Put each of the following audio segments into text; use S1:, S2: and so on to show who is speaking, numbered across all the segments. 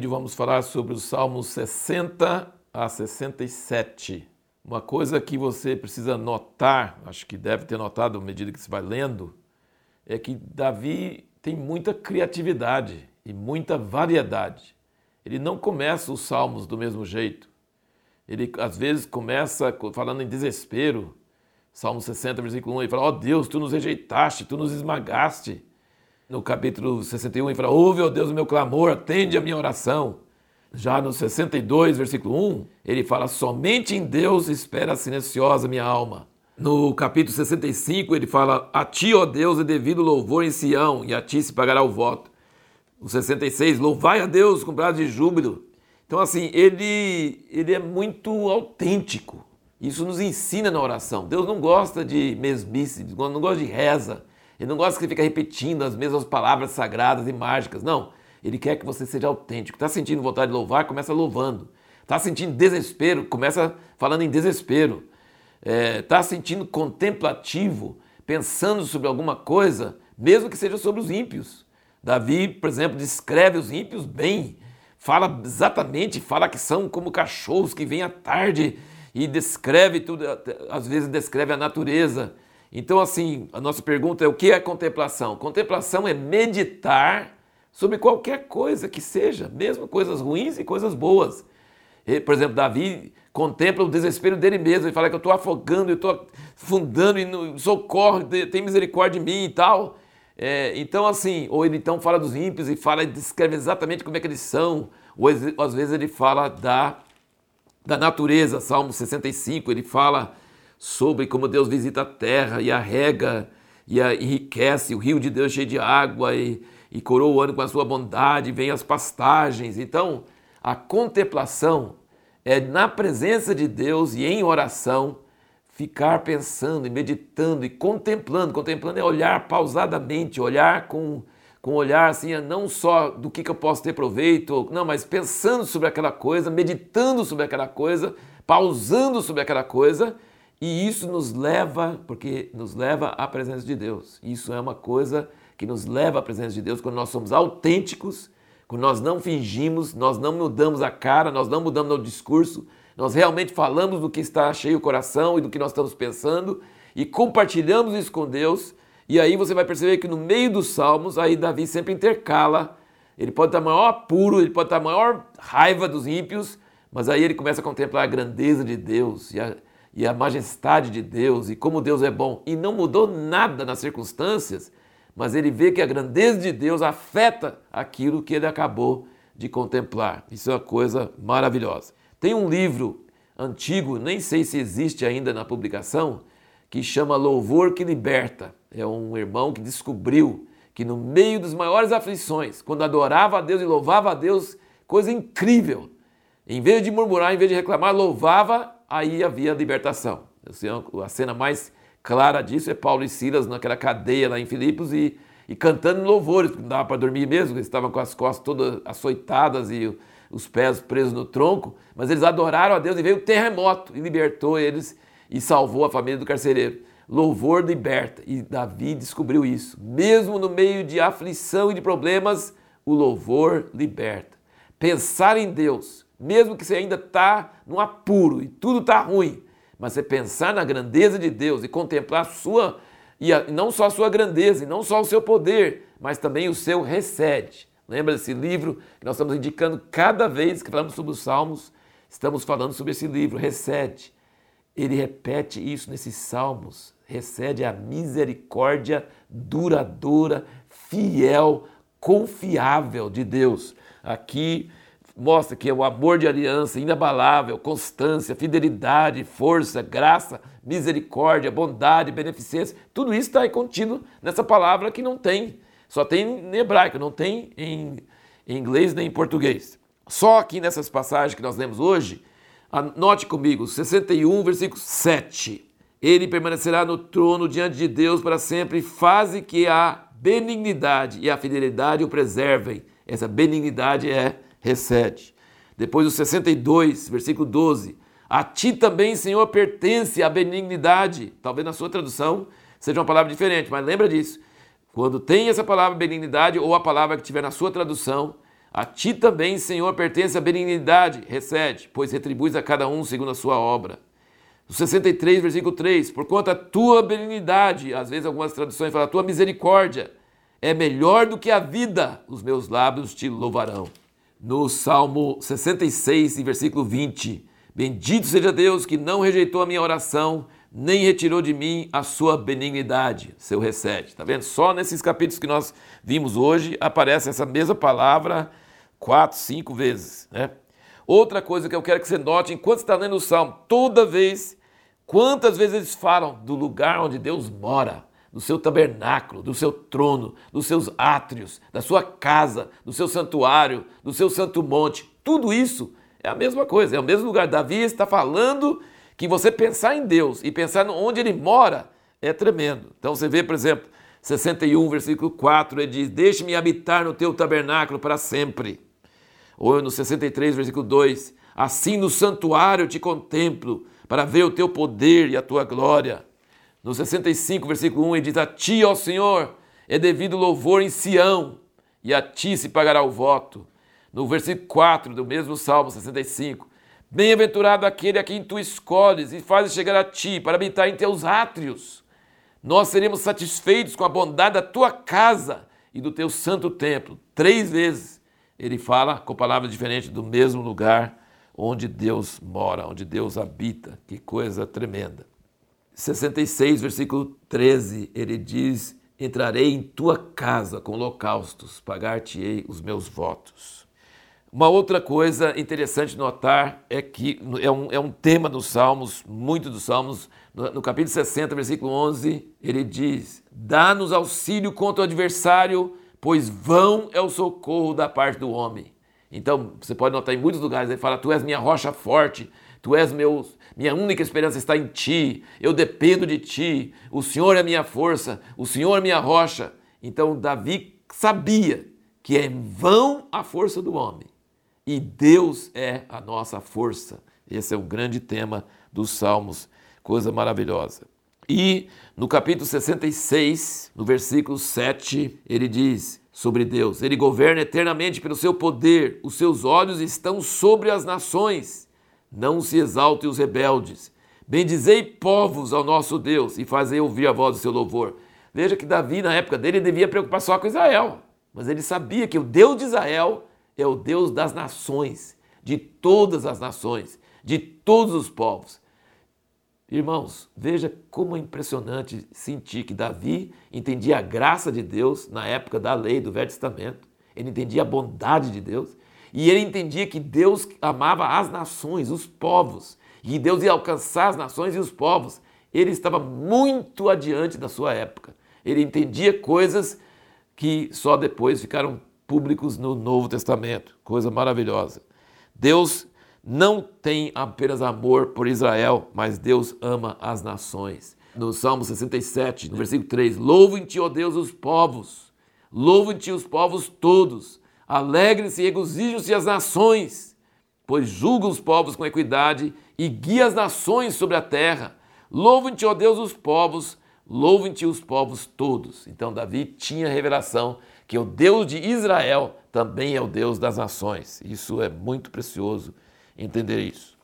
S1: vídeo vamos falar sobre os Salmos 60 a 67. Uma coisa que você precisa notar, acho que deve ter notado à medida que você vai lendo, é que Davi tem muita criatividade e muita variedade. Ele não começa os salmos do mesmo jeito. Ele às vezes começa falando em desespero. Salmo 60, versículo 1, ele fala: Ó oh Deus, tu nos rejeitaste, tu nos esmagaste. No capítulo 61, ele fala: Ouve, ó Deus, o meu clamor, atende a minha oração. Já no 62, versículo 1, ele fala: Somente em Deus espera silenciosa minha alma. No capítulo 65, ele fala: A ti, ó Deus, é devido louvor em Sião, e a ti se pagará o voto. No 66, louvai a Deus com prazo de júbilo. Então, assim, ele, ele é muito autêntico. Isso nos ensina na oração. Deus não gosta de mesmice, não gosta de reza. Ele não gosta que você fique repetindo as mesmas palavras sagradas e mágicas. Não. Ele quer que você seja autêntico. Está sentindo vontade de louvar? Começa louvando. Está sentindo desespero? Começa falando em desespero. Está é, tá sentindo contemplativo, pensando sobre alguma coisa, mesmo que seja sobre os ímpios. Davi, por exemplo, descreve os ímpios bem, fala exatamente, fala que são como cachorros que vêm à tarde e descreve tudo, às vezes descreve a natureza. Então, assim, a nossa pergunta é: o que é contemplação? Contemplação é meditar sobre qualquer coisa que seja, mesmo coisas ruins e coisas boas. Por exemplo, Davi contempla o desespero dele mesmo e fala que eu estou afogando, eu estou afundando e socorre, tem misericórdia de mim e tal. É, então, assim, ou ele então fala dos ímpios e fala, descreve exatamente como é que eles são, ou às vezes ele fala da, da natureza, Salmo 65, ele fala sobre como Deus visita a terra e a rega e a, enriquece, o rio de Deus cheio de água e, e coroa o ano com a sua bondade, vem as pastagens. Então, a contemplação é na presença de Deus e em oração ficar pensando e meditando e contemplando. Contemplando é olhar pausadamente, olhar com, com olhar assim, não só do que, que eu posso ter proveito, não, mas pensando sobre aquela coisa, meditando sobre aquela coisa, pausando sobre aquela coisa, e isso nos leva, porque nos leva à presença de Deus. Isso é uma coisa que nos leva à presença de Deus quando nós somos autênticos, quando nós não fingimos, nós não mudamos a cara, nós não mudamos o discurso, nós realmente falamos do que está cheio o coração e do que nós estamos pensando e compartilhamos isso com Deus. E aí você vai perceber que no meio dos salmos, aí Davi sempre intercala. Ele pode estar maior apuro, ele pode estar maior raiva dos ímpios, mas aí ele começa a contemplar a grandeza de Deus e a, e a majestade de Deus e como Deus é bom. E não mudou nada nas circunstâncias, mas ele vê que a grandeza de Deus afeta aquilo que ele acabou de contemplar. Isso é uma coisa maravilhosa. Tem um livro antigo, nem sei se existe ainda na publicação, que chama Louvor que Liberta. É um irmão que descobriu que no meio das maiores aflições, quando adorava a Deus e louvava a Deus, coisa incrível. Em vez de murmurar, em vez de reclamar, louvava, aí havia libertação. A cena mais clara disso é Paulo e Silas naquela cadeia lá em Filipos e, e cantando louvores, porque não dava para dormir mesmo, eles estavam com as costas todas açoitadas e os pés presos no tronco, mas eles adoraram a Deus e veio o terremoto e libertou eles e salvou a família do carcereiro. Louvor liberta. E Davi descobriu isso. Mesmo no meio de aflição e de problemas, o louvor liberta. Pensar em Deus, mesmo que você ainda está no apuro e tudo está ruim, mas você pensar na grandeza de Deus e contemplar sua, e a, não só a sua grandeza, e não só o seu poder, mas também o seu recede. Lembra desse livro que nós estamos indicando cada vez que falamos sobre os Salmos? Estamos falando sobre esse livro, Recede. Ele repete isso nesses Salmos. Recede a misericórdia duradoura, fiel, confiável de Deus. Aqui mostra que é o amor de aliança inabalável, constância, fidelidade, força, graça, misericórdia, bondade, beneficência. Tudo isso está contido nessa palavra que não tem só tem em hebraico, não tem em, em inglês nem em português. Só aqui nessas passagens que nós lemos hoje, anote comigo, 61, versículo 7. Ele permanecerá no trono diante de Deus para sempre, faze que a benignidade e a fidelidade o preservem. Essa benignidade é recede. Depois o 62, versículo 12. A ti também, Senhor, pertence a benignidade. Talvez na sua tradução seja uma palavra diferente, mas lembra disso. Quando tem essa palavra benignidade ou a palavra que tiver na sua tradução, A ti também, Senhor, pertence a benignidade, recede, pois retribuis a cada um segundo a sua obra. No 63, versículo 3, por conta a tua benignidade, às vezes algumas traduções falam, a tua misericórdia é melhor do que a vida, os meus lábios te louvarão. No Salmo 66, versículo 20, bendito seja Deus que não rejeitou a minha oração, nem retirou de mim a sua benignidade, seu recede. Tá vendo? Só nesses capítulos que nós vimos hoje aparece essa mesma palavra quatro, cinco vezes, né? Outra coisa que eu quero que você note enquanto está lendo o Salmo, toda vez, quantas vezes eles falam do lugar onde Deus mora, do seu tabernáculo, do seu trono, dos seus átrios, da sua casa, do seu santuário, do seu santo monte. Tudo isso é a mesma coisa, é o mesmo lugar. Davi está falando que você pensar em Deus e pensar onde ele mora é tremendo. Então você vê, por exemplo, 61, versículo 4, ele diz: Deixe-me habitar no teu tabernáculo para sempre. Ou no 63, versículo 2: Assim no santuário te contemplo, para ver o teu poder e a tua glória. No 65, versículo 1, ele diz: A ti, ó Senhor, é devido louvor em Sião, e a ti se pagará o voto. No versículo 4 do mesmo Salmo 65, Bem-aventurado aquele a quem tu escolhes e fazes chegar a ti para habitar em teus átrios. Nós seremos satisfeitos com a bondade da tua casa e do teu santo templo. Três vezes ele fala com palavras diferentes do mesmo lugar onde Deus mora, onde Deus habita. Que coisa tremenda. 66, versículo 13, ele diz: Entrarei em tua casa com holocaustos, pagar-te-ei os meus votos. Uma outra coisa interessante notar é que é um, é um tema dos Salmos, muito dos Salmos, no, no capítulo 60, versículo 11, ele diz: Dá-nos auxílio contra o adversário pois vão é o socorro da parte do homem. Então, você pode notar em muitos lugares, ele fala: Tu és minha rocha forte, tu és meu, minha única esperança está em ti, eu dependo de ti, o Senhor é minha força, o Senhor é minha rocha. Então, Davi sabia que é em vão a força do homem e Deus é a nossa força. Esse é o grande tema dos Salmos, coisa maravilhosa. E no capítulo 66, no versículo 7, ele diz sobre Deus: Ele governa eternamente pelo seu poder, os seus olhos estão sobre as nações. Não se exaltem os rebeldes. Bendizei povos ao nosso Deus e fazei ouvir a voz do seu louvor. Veja que Davi, na época dele, devia preocupar só com Israel, mas ele sabia que o Deus de Israel é o Deus das nações, de todas as nações, de todos os povos. Irmãos, veja como é impressionante sentir que Davi entendia a graça de Deus na época da lei do Velho Testamento, ele entendia a bondade de Deus e ele entendia que Deus amava as nações, os povos, e Deus ia alcançar as nações e os povos. Ele estava muito adiante da sua época. Ele entendia coisas que só depois ficaram públicos no Novo Testamento, coisa maravilhosa. Deus não tem apenas amor por Israel, mas Deus ama as nações. No Salmo 67, no versículo 3: Louvem-te, ó Deus, os povos, louvem-te os povos todos, alegrem-se e regozijam-se as nações, pois julga os povos com equidade e guia as nações sobre a terra. Louvem-te, ó Deus, os povos, louvem-te os povos todos. Então, Davi tinha revelação que o Deus de Israel também é o Deus das nações. Isso é muito precioso entender isso.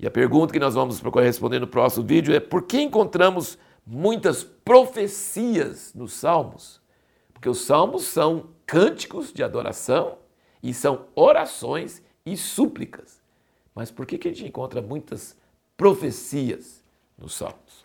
S1: E a pergunta que nós vamos procurar responder no próximo vídeo é: por que encontramos muitas profecias nos Salmos? Porque os Salmos são cânticos de adoração e são orações e súplicas. Mas por que, a gente encontra muitas profecias nos Salmos?